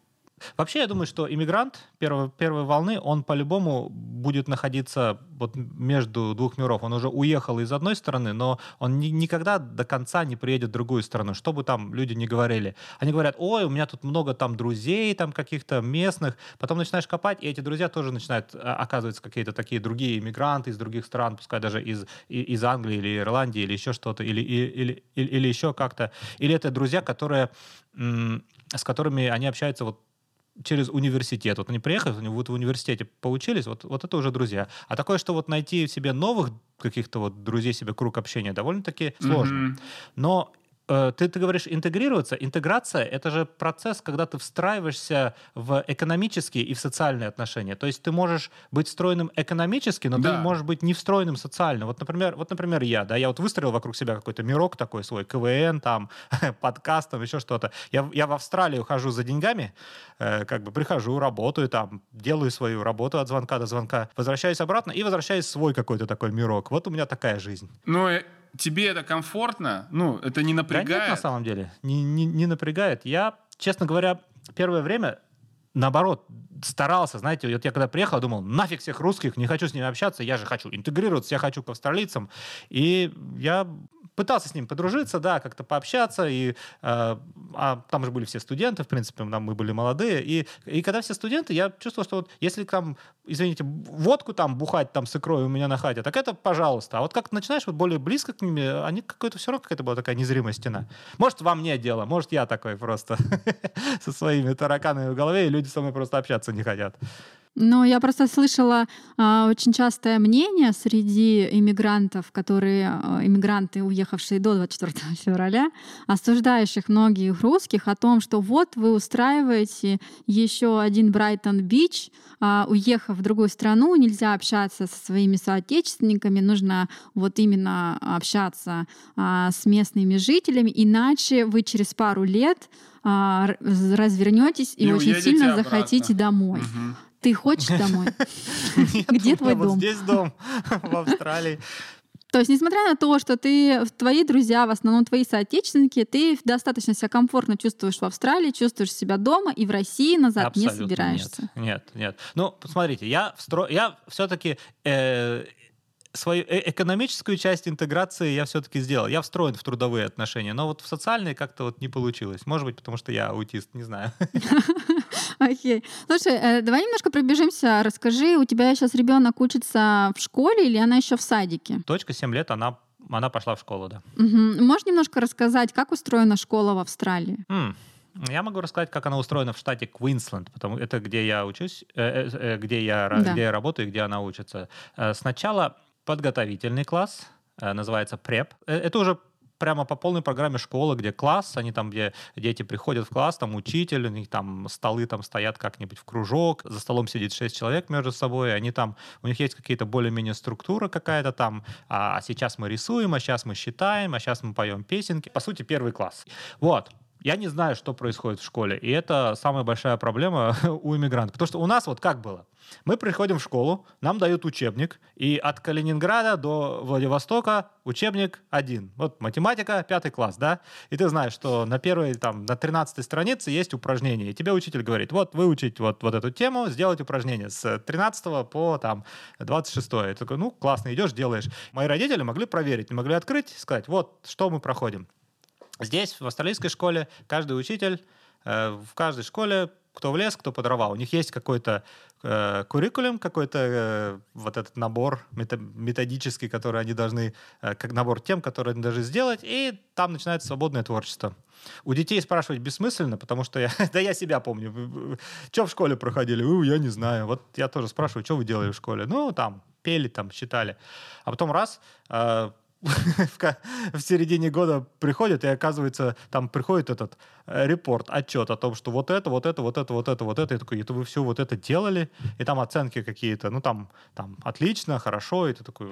Вообще, я думаю, что иммигрант первой, первой волны, он по-любому будет находиться вот между двух миров. Он уже уехал из одной стороны, но он ни, никогда до конца не приедет в другую сторону, что бы там люди не говорили. Они говорят, ой, у меня тут много там друзей, там каких-то местных. Потом начинаешь копать, и эти друзья тоже начинают, а, оказываться, какие-то такие другие иммигранты из других стран, пускай даже из, из Англии или Ирландии, или еще что-то, или, или, или, или еще как-то. Или это друзья, которые, с которыми они общаются вот через университет. Вот они приехали, они вот в университете поучились, вот, вот это уже друзья. А такое, что вот найти себе новых каких-то вот друзей себе круг общения довольно-таки сложно. Mm-hmm. Но ты, ты говоришь интегрироваться. Интеграция — это же процесс, когда ты встраиваешься в экономические и в социальные отношения. То есть ты можешь быть встроенным экономически, но да. ты можешь быть не встроенным социально. Вот, например, вот, например, я, да, я вот выстроил вокруг себя какой-то мирок такой свой, КВН, там, подкаст, там, еще что-то. Я, я в Австралию хожу за деньгами, э, как бы прихожу, работаю там, делаю свою работу от звонка до звонка, возвращаюсь обратно и возвращаюсь в свой какой-то такой мирок. Вот у меня такая жизнь. Ну, тебе это комфортно? Ну, это не напрягает? Да нет, на самом деле. Не, не, не напрягает. Я, честно говоря, первое время наоборот, старался, знаете, вот я когда приехал, думал, нафиг всех русских, не хочу с ними общаться, я же хочу интегрироваться, я хочу к австралийцам. И я пытался с ним подружиться, да, как-то пообщаться, и э, а там же были все студенты, в принципе, там мы были молодые, и, и когда все студенты, я чувствовал, что вот если там, извините, водку там бухать там с икрой у меня на хате, так это пожалуйста. А вот как начинаешь вот более близко к ними, они какой-то все равно какая-то была такая незримая стена. Может, во мне дело, может, я такой просто со своими тараканами в голове, и люди со мной просто общаться не хотят. Ну, я просто слышала а, очень частое мнение среди иммигрантов, которые а, иммигранты, уехавшие до 24 февраля, осуждающих многих русских о том, что вот вы устраиваете еще один Брайтон-Бич, а, уехав в другую страну, нельзя общаться со своими соотечественниками, нужно вот именно общаться а, с местными жителями, иначе вы через пару лет а, развернетесь и, и очень сильно обратно. захотите домой. Угу. Ты хочешь домой? Где твой дом? здесь дом, в Австралии. То есть, несмотря на то, что ты, твои друзья, в основном твои соотечественники, ты достаточно себя комфортно чувствуешь в Австралии, чувствуешь себя дома и в России назад Абсолютно не собираешься. Нет, нет, нет. Ну, посмотрите, я, встро... я все-таки э, свою э, экономическую часть интеграции я все-таки сделал. Я встроен в трудовые отношения, но вот в социальные как-то вот не получилось. Может быть, потому что я аутист, не знаю. Окей. Слушай, э, давай немножко пробежимся. Расскажи, у тебя сейчас ребенок учится в школе или она еще в садике? Точка 7 лет, она она пошла в школу, да. Угу. Можешь немножко рассказать, как устроена школа в Австралии? Mm. Я могу рассказать, как она устроена в штате Квинсленд, потому это где я учусь, э, где я да. где я работаю, где она учится. Сначала подготовительный класс, называется преп. Это уже прямо по полной программе школы, где класс, они там, где дети приходят в класс, там учитель, у них там столы там стоят как-нибудь в кружок, за столом сидит шесть человек между собой, они там, у них есть какие-то более-менее структура какая-то там, а, а сейчас мы рисуем, а сейчас мы считаем, а сейчас мы поем песенки. По сути, первый класс. Вот. Я не знаю, что происходит в школе, и это самая большая проблема у иммигрантов. Потому что у нас вот как было? Мы приходим в школу, нам дают учебник, и от Калининграда до Владивостока учебник один. Вот математика, пятый класс, да? И ты знаешь, что на первой, там, на 13 странице есть упражнение, и тебе учитель говорит, вот выучить вот, вот эту тему, сделать упражнение с 13 по, там, 26. И ты такой, ну, классно, идешь, делаешь. Мои родители могли проверить, могли открыть, сказать, вот, что мы проходим. Здесь, в австралийской школе, каждый учитель э, в каждой школе, кто в лес, кто по дрова, у них есть какой-то э, куррикулум, какой-то э, вот этот набор методический, который они должны, э, как набор тем, которые они должны сделать, и там начинается свободное творчество. У детей спрашивать бессмысленно, потому что я, да я себя помню. Что в школе проходили? Я не знаю. Вот я тоже спрашиваю, что вы делали в школе? Ну, там, пели, там, считали. А потом раз, э, в середине года приходит, и оказывается, там приходит этот э, репорт, отчет о том, что вот это, вот это, вот это, вот это, вот это. И такой, это вы все вот это делали? И там оценки какие-то, ну там, там отлично, хорошо, и ты такой,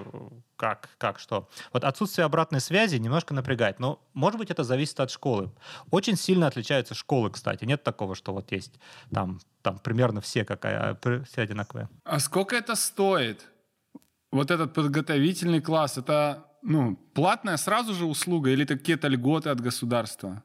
как, как, что? Вот отсутствие обратной связи немножко напрягает, но, может быть, это зависит от школы. Очень сильно отличаются школы, кстати. Нет такого, что вот есть там, там примерно все какая, все одинаковые. А сколько это стоит? Вот этот подготовительный класс, это ну, платная сразу же услуга или это какие-то льготы от государства?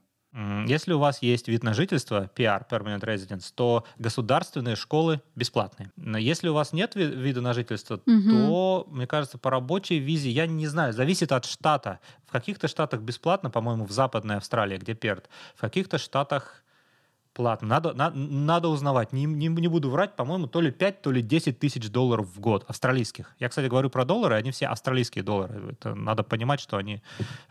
Если у вас есть вид на жительство, PR, Permanent Residence, то государственные школы бесплатные. Но если у вас нет вида на жительство, угу. то, мне кажется, по рабочей визе, я не знаю, зависит от штата. В каких-то штатах бесплатно, по-моему, в Западной Австралии, где Перт. В каких-то штатах Платно. Надо, на, надо узнавать. Не, не, не буду врать, по-моему, то ли 5, то ли 10 тысяч долларов в год австралийских. Я, кстати, говорю про доллары, они все австралийские доллары. Это надо понимать, что они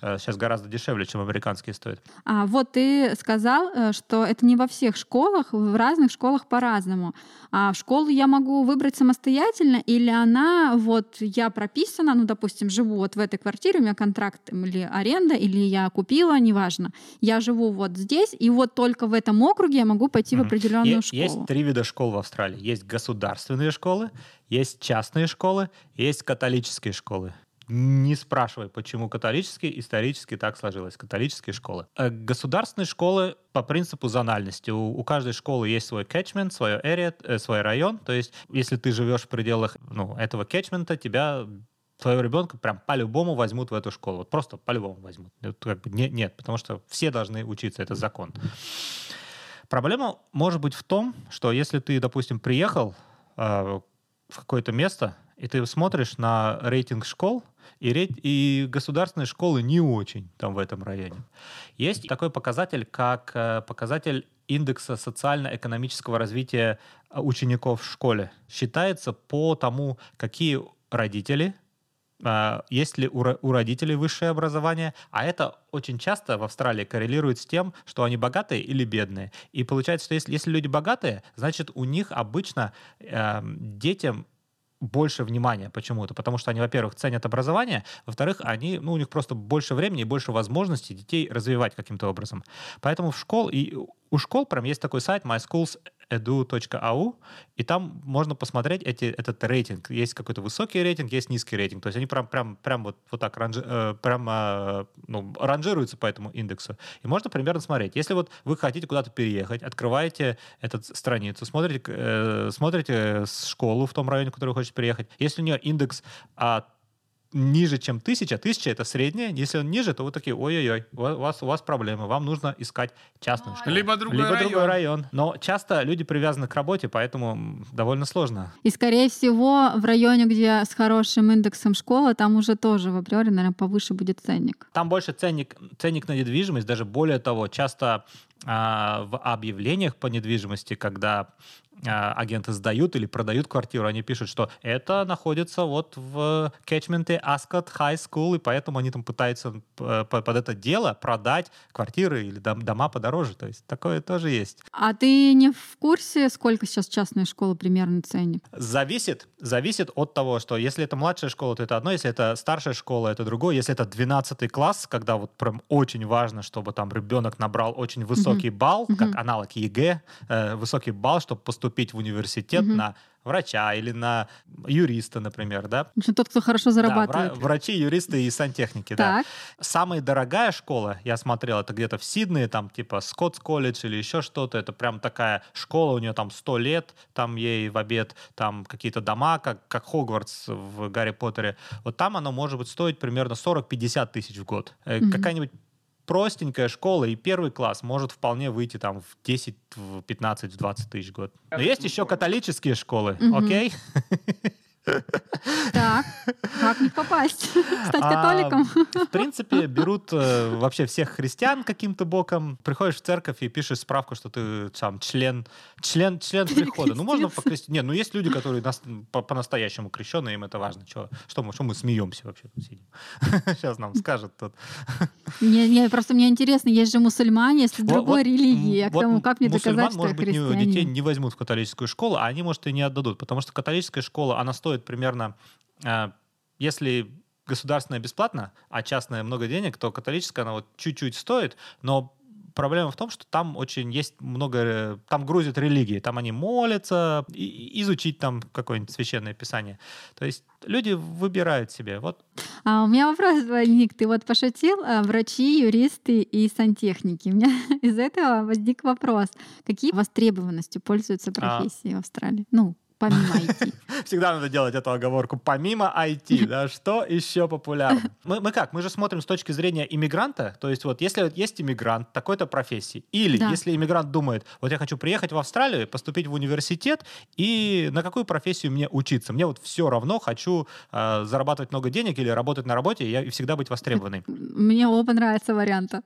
э, сейчас гораздо дешевле, чем американские стоят. А вот ты сказал, э, что это не во всех школах, в разных школах по-разному. А школу я могу выбрать самостоятельно, или она, вот я прописана, ну, допустим, живу вот в этой квартире, у меня контракт или аренда, или я купила, неважно. Я живу вот здесь, и вот только в этом округе я могу пойти в определенную есть, школу. Есть три вида школ в Австралии. Есть государственные школы, есть частные школы, есть католические школы. Не спрашивай, почему католические, исторически так сложилось. Католические школы. Э, государственные школы по принципу зональности. У, у каждой школы есть свой catchment, свое area, э, свой район. То есть, если ты живешь в пределах ну, этого catchment, тебя твоего ребенка прям по-любому возьмут в эту школу. Вот просто по-любому возьмут. Как бы нет, нет, потому что все должны учиться, это закон. Проблема может быть в том, что если ты, допустим, приехал э, в какое-то место, и ты смотришь на рейтинг школ, и, рейт, и государственные школы не очень там в этом районе. Есть такой показатель, как э, показатель индекса социально-экономического развития учеников в школе. Считается по тому, какие родители а, есть ли у родителей высшее образование, а это очень часто в Австралии коррелирует с тем, что они богатые или бедные. И получается, что если, если люди богатые, значит, у них обычно э, детям больше внимания почему-то, потому что они, во-первых, ценят образование, во-вторых, они, ну, у них просто больше времени и больше возможностей детей развивать каким-то образом. Поэтому в школ и у школ прям есть такой сайт My Schools edu.au, и там можно посмотреть эти, этот рейтинг. Есть какой-то высокий рейтинг, есть низкий рейтинг. То есть они прям, прям, прям вот, вот так ранжи, э, прям, э, ну, ранжируются по этому индексу. И можно примерно смотреть. Если вот вы хотите куда-то переехать, открываете эту страницу, смотрите, э, смотрите школу в том районе, в который вы хотите переехать. Если у нее индекс от ниже, чем тысяча, тысяча это средняя, если он ниже, то вы такие, ой-ой-ой, у вас, у вас проблемы, вам нужно искать частную школу. Либо другой Либо район. другой район. Но часто люди привязаны к работе, поэтому довольно сложно. И, скорее всего, в районе, где с хорошим индексом школа, там уже тоже в априори, наверное, повыше будет ценник. Там больше ценник, ценник на недвижимость, даже более того, часто в объявлениях по недвижимости, когда а, агенты сдают или продают квартиру, они пишут, что это находится вот в кетчменте Ascot High School, и поэтому они там пытаются э, под это дело продать квартиры или дома подороже. То есть такое тоже есть. А ты не в курсе, сколько сейчас частная школа примерно стоит? Зависит. Зависит от того, что если это младшая школа, то это одно, если это старшая школа, это другое. Если это 12 класс, когда вот прям очень важно, чтобы там ребенок набрал очень высокий mm-hmm. балл, mm-hmm. как аналог ЕГЭ, э, высокий балл, чтобы поступить в университет mm-hmm. на врача или на юриста, например, да? Общем, тот, кто хорошо зарабатывает. Да, врачи, юристы и сантехники, так. да. Самая дорогая школа, я смотрел, это где-то в Сиднее, там типа Scots College или еще что-то, это прям такая школа, у нее там 100 лет, там ей в обед, там какие-то дома, как, как Хогвартс в Гарри Поттере. Вот там оно может быть стоить примерно 40-50 тысяч в год. Mm-hmm. Какая-нибудь простенькая школа, и первый класс может вполне выйти там в 10, в 15, в 20 тысяч в год. Но есть еще католические школы, окей? Так, как не попасть? Стать а, католиком? В принципе, берут э, вообще всех христиан каким-то боком. Приходишь в церковь и пишешь справку, что ты сам член, член, член прихода. Ну, можно покрестить. Нет, ну есть люди, которые нас, по- по-настоящему крещенные, им это важно. Что, что, мы, что мы смеемся вообще тут сидим? Сейчас нам скажут тут. Не, не, просто мне интересно, есть же мусульмане, если другой религии. А к тому, как мне доказать, что может быть, детей не возьмут в католическую школу, а они, может, и не отдадут. Потому что католическая школа, она стоит стоит примерно, э, если государственная бесплатно, а частная много денег, то католическая она вот чуть-чуть стоит, но проблема в том, что там очень есть много, э, там грузят религии, там они молятся, и, изучить там какое-нибудь священное писание. То есть люди выбирают себе. Вот. А у меня вопрос, Ник, ты вот пошутил, а, врачи, юристы и сантехники. У меня из этого возник вопрос. Какие востребованностью пользуются а. профессии а... в Австралии? Ну, помимо IT. Всегда надо делать эту оговорку. Помимо IT, да, что еще популярно? Мы, мы как? Мы же смотрим с точки зрения иммигранта. То есть вот если есть иммигрант такой-то профессии, или да. если иммигрант думает, вот я хочу приехать в Австралию, поступить в университет, и на какую профессию мне учиться? Мне вот все равно хочу э, зарабатывать много денег или работать на работе и, и всегда быть востребованной. Мне оба нравятся варианты.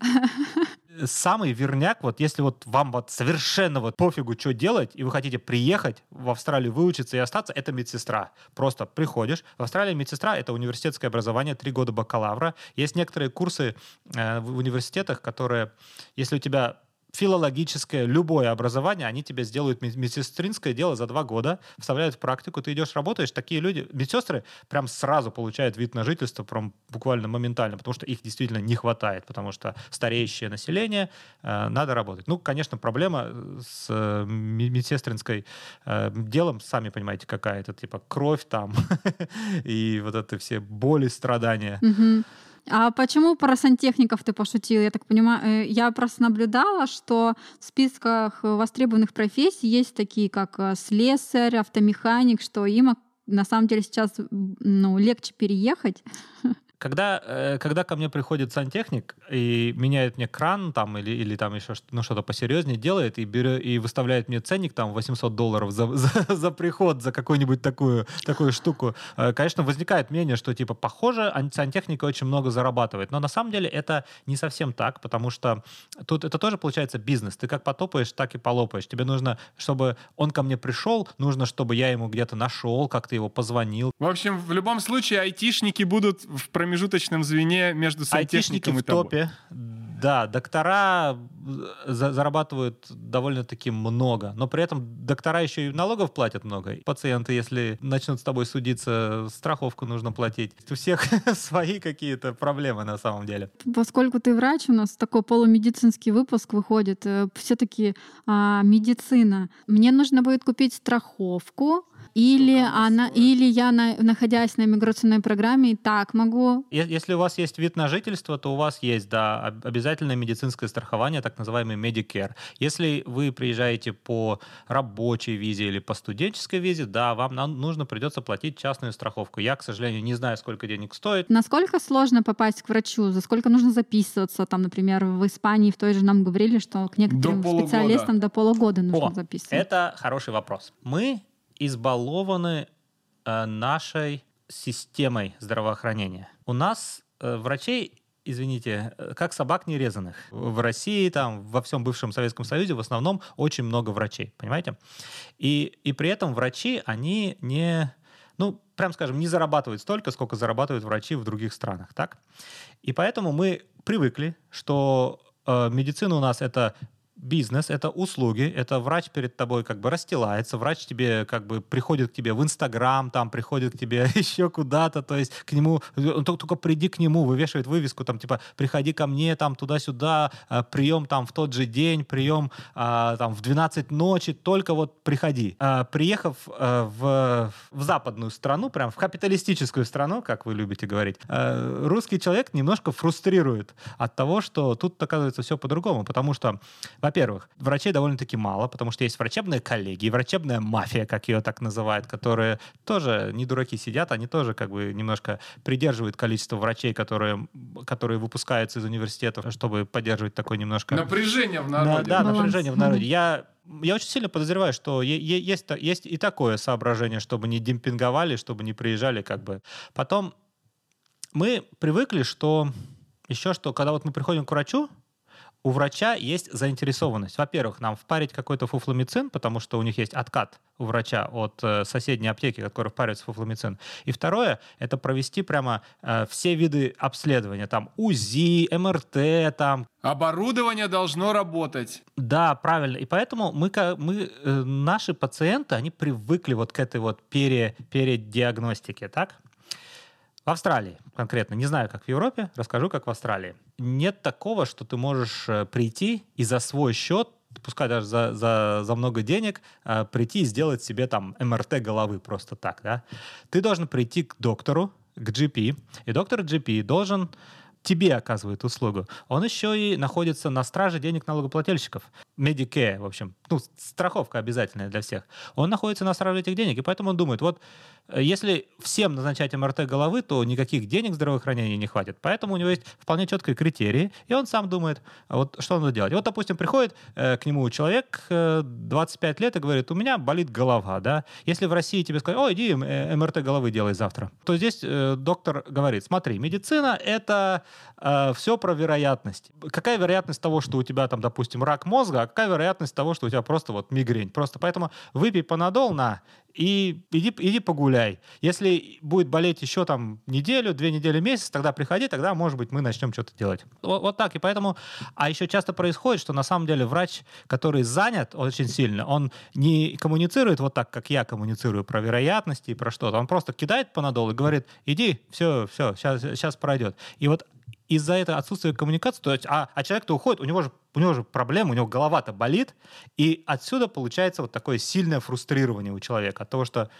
самый верняк, вот если вот вам вот совершенно вот пофигу, что делать, и вы хотите приехать в Австралию, выучиться и остаться, это медсестра. Просто приходишь. В Австралии медсестра — это университетское образование, три года бакалавра. Есть некоторые курсы э, в университетах, которые, если у тебя филологическое, любое образование, они тебе сделают медсестринское дело за два года, вставляют в практику, ты идешь, работаешь, такие люди, медсестры прям сразу получают вид на жительство, прям буквально моментально, потому что их действительно не хватает, потому что стареющее население, э, надо работать. Ну, конечно, проблема с э, медсестринской э, делом, сами понимаете, какая это, типа кровь там и вот это все боли, страдания. Mm-hmm. А почему про сантехников ты пошутил? Я так понимаю, э, я просто наблюдала, что в списках востребованных профессий есть такие, как э, слесарь, автомеханик, что им на самом деле сейчас ну, легче переехать. Когда, э, когда ко мне приходит сантехник и меняет мне кран там или, или там еще ну, что-то посерьезнее делает и, берет, и выставляет мне ценник там 800 долларов за, за, за приход, за какую-нибудь такую, такую штуку, э, конечно, возникает мнение, что типа похоже, сантехника очень много зарабатывает. Но на самом деле это не совсем так, потому что тут это тоже получается бизнес. Ты как потопаешь, так и полопаешь. Тебе нужно, чтобы он ко мне пришел, нужно, чтобы я ему где-то нашел, как-то его позвонил. В общем, в любом случае айтишники будут в промежуточном звене между сантехником Айтишники и в топе. Да, доктора за зарабатывают довольно-таки много, но при этом доктора еще и налогов платят много. Пациенты, если начнут с тобой судиться, страховку нужно платить. У всех свои какие-то проблемы на самом деле. Поскольку ты врач, у нас такой полумедицинский выпуск выходит, э, все-таки а, медицина. Мне нужно будет купить страховку, или, она, или я, на, находясь на миграционной программе, и так могу. Если у вас есть вид на жительство, то у вас есть, да, обязательное медицинское страхование, так называемый Medicare. Если вы приезжаете по рабочей визе или по студенческой визе, да, вам нужно придется платить частную страховку. Я, к сожалению, не знаю, сколько денег стоит. Насколько сложно попасть к врачу? За сколько нужно записываться? Там, например, в Испании в той же нам говорили, что к некоторым до специалистам до полугода нужно О, записываться. Это хороший вопрос. Мы избалованы э, нашей системой здравоохранения. У нас э, врачей извините, э, как собак нерезанных. В России, там, во всем бывшем Советском Союзе в основном очень много врачей, понимаете? И, и при этом врачи, они не, ну, прям скажем, не зарабатывают столько, сколько зарабатывают врачи в других странах, так? И поэтому мы привыкли, что э, медицина у нас это бизнес, это услуги, это врач перед тобой как бы расстилается, врач тебе как бы приходит к тебе в Инстаграм, там приходит к тебе еще куда-то, то есть к нему, он только, только приди к нему, вывешивает вывеску, там типа приходи ко мне, там туда-сюда, а, прием там в тот же день, прием а, там в 12 ночи, только вот приходи. А, приехав в, в западную страну, прям в капиталистическую страну, как вы любите говорить, русский человек немножко фрустрирует от того, что тут оказывается все по-другому, потому что во-первых, врачей довольно-таки мало, потому что есть врачебные коллеги, врачебная мафия, как ее так называют, которые тоже не дураки сидят, они тоже как бы немножко придерживают количество врачей, которые, которые выпускаются из университетов, чтобы поддерживать такое немножко... Напряжение в народе. Да, да напряжение в народе. Я я очень сильно подозреваю, что есть, есть и такое соображение, чтобы не демпинговали, чтобы не приезжали как бы. Потом мы привыкли, что еще что, когда вот мы приходим к врачу, у врача есть заинтересованность. Во-первых, нам впарить какой-то фуфломицин, потому что у них есть откат у врача от э, соседней аптеки, которая впаривается фуфломицин. И второе, это провести прямо э, все виды обследования. Там УЗИ, МРТ, там... Оборудование должно работать. Да, правильно. И поэтому мы, мы э, наши пациенты, они привыкли вот к этой вот пере, передиагностике, так? В Австралии конкретно, не знаю, как в Европе, расскажу, как в Австралии. Нет такого, что ты можешь э, прийти и за свой счет пускай даже за, за, за много денег, э, прийти и сделать себе там МРТ головы просто так, да. Ты должен прийти к доктору, к GP, и доктор GP должен тебе оказывает услугу. Он еще и находится на страже денег налогоплательщиков. Medicare, в общем. ну, страховка обязательная для всех. Он находится на страже этих денег, и поэтому он думает, вот если всем назначать МРТ головы, то никаких денег здравоохранения не хватит. Поэтому у него есть вполне четкие критерии, и он сам думает, вот что надо делать. И вот, допустим, приходит э, к нему человек э, 25 лет и говорит, у меня болит голова, да. Если в России тебе сказать, о, иди э, МРТ головы делай завтра, то здесь э, доктор говорит, смотри, медицина — это э, все про вероятность. Какая вероятность того, что у тебя там, допустим, рак мозга, а какая вероятность того, что у тебя просто вот мигрень? Просто поэтому выпей панадол на и иди, иди погуляй. Если будет болеть еще там неделю, две недели, месяц, тогда приходи, тогда, может быть, мы начнем что-то делать. Вот, вот так. И поэтому... А еще часто происходит, что на самом деле врач, который занят очень сильно, он не коммуницирует вот так, как я коммуницирую про вероятности и про что-то. Он просто кидает панадол и говорит, иди, все, все, сейчас, сейчас пройдет. И вот из-за этого отсутствия коммуникации, то есть, а, а человек-то уходит, у него же у него же проблема, у него голова-то болит, и отсюда получается вот такое сильное фрустрирование у человека от того, что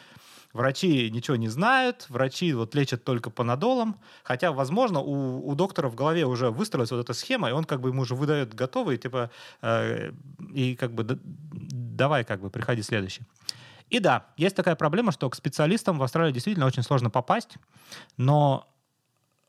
врачи ничего не знают, врачи вот лечат только панадолом, хотя, возможно, у, у доктора в голове уже выстроилась вот эта схема, и он как бы ему уже выдает готовый, типа, э, и как бы да, давай как бы приходи следующий. И да, есть такая проблема, что к специалистам в Австралии действительно очень сложно попасть, но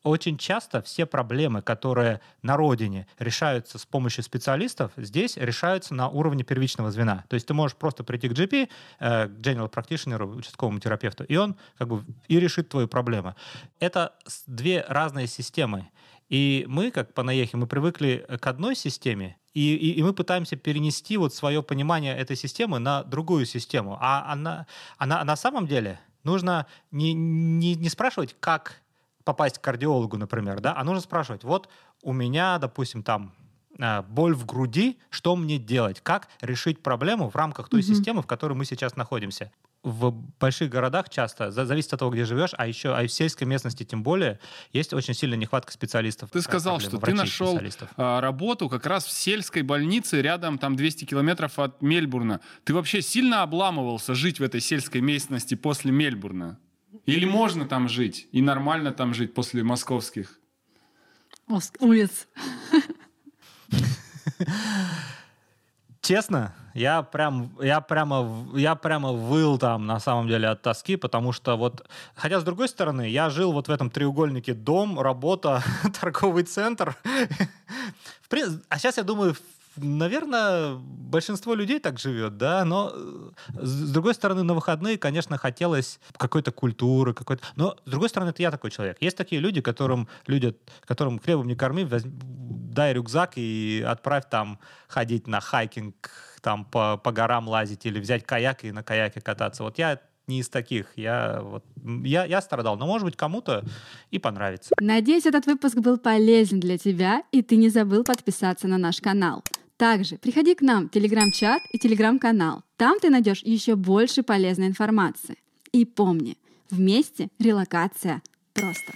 очень часто все проблемы, которые на родине решаются с помощью специалистов, здесь решаются на уровне первичного звена. То есть ты можешь просто прийти к GP, э, к General Practitioner, участковому терапевту, и он как бы и решит твою проблему. Это две разные системы. И мы, как по наехе, мы привыкли к одной системе, и, и, и мы пытаемся перенести вот свое понимание этой системы на другую систему. А она, она, на самом деле нужно не, не, не спрашивать, как попасть к кардиологу, например, да, а нужно спрашивать, вот у меня, допустим, там э, боль в груди, что мне делать, как решить проблему в рамках той mm-hmm. системы, в которой мы сейчас находимся. В больших городах часто, зависит от того, где живешь, а еще а в сельской местности тем более, есть очень сильная нехватка специалистов. Ты сказал, что ты нашел а, работу как раз в сельской больнице рядом, там 200 километров от Мельбурна. Ты вообще сильно обламывался жить в этой сельской местности после Мельбурна? Или можно там жить и нормально там жить после московских улиц? Честно, я прям, я прямо, я прямо выл там на самом деле от тоски, потому что вот, хотя с другой стороны, я жил вот в этом треугольнике дом, работа, торговый центр. А сейчас я думаю, наверное, большинство людей так живет, да, но э, с другой стороны, на выходные, конечно, хотелось какой-то культуры, какой-то... Но, с другой стороны, это я такой человек. Есть такие люди, которым, люди, которым хлебом не корми, возьми, дай рюкзак и отправь там ходить на хайкинг, там по, по горам лазить или взять каяк и на каяке кататься. Вот я не из таких. Я, вот, я, я страдал, но, может быть, кому-то и понравится. Надеюсь, этот выпуск был полезен для тебя, и ты не забыл подписаться на наш канал. Также приходи к нам в телеграм-чат и телеграм-канал. Там ты найдешь еще больше полезной информации. И помни, вместе релокация просто.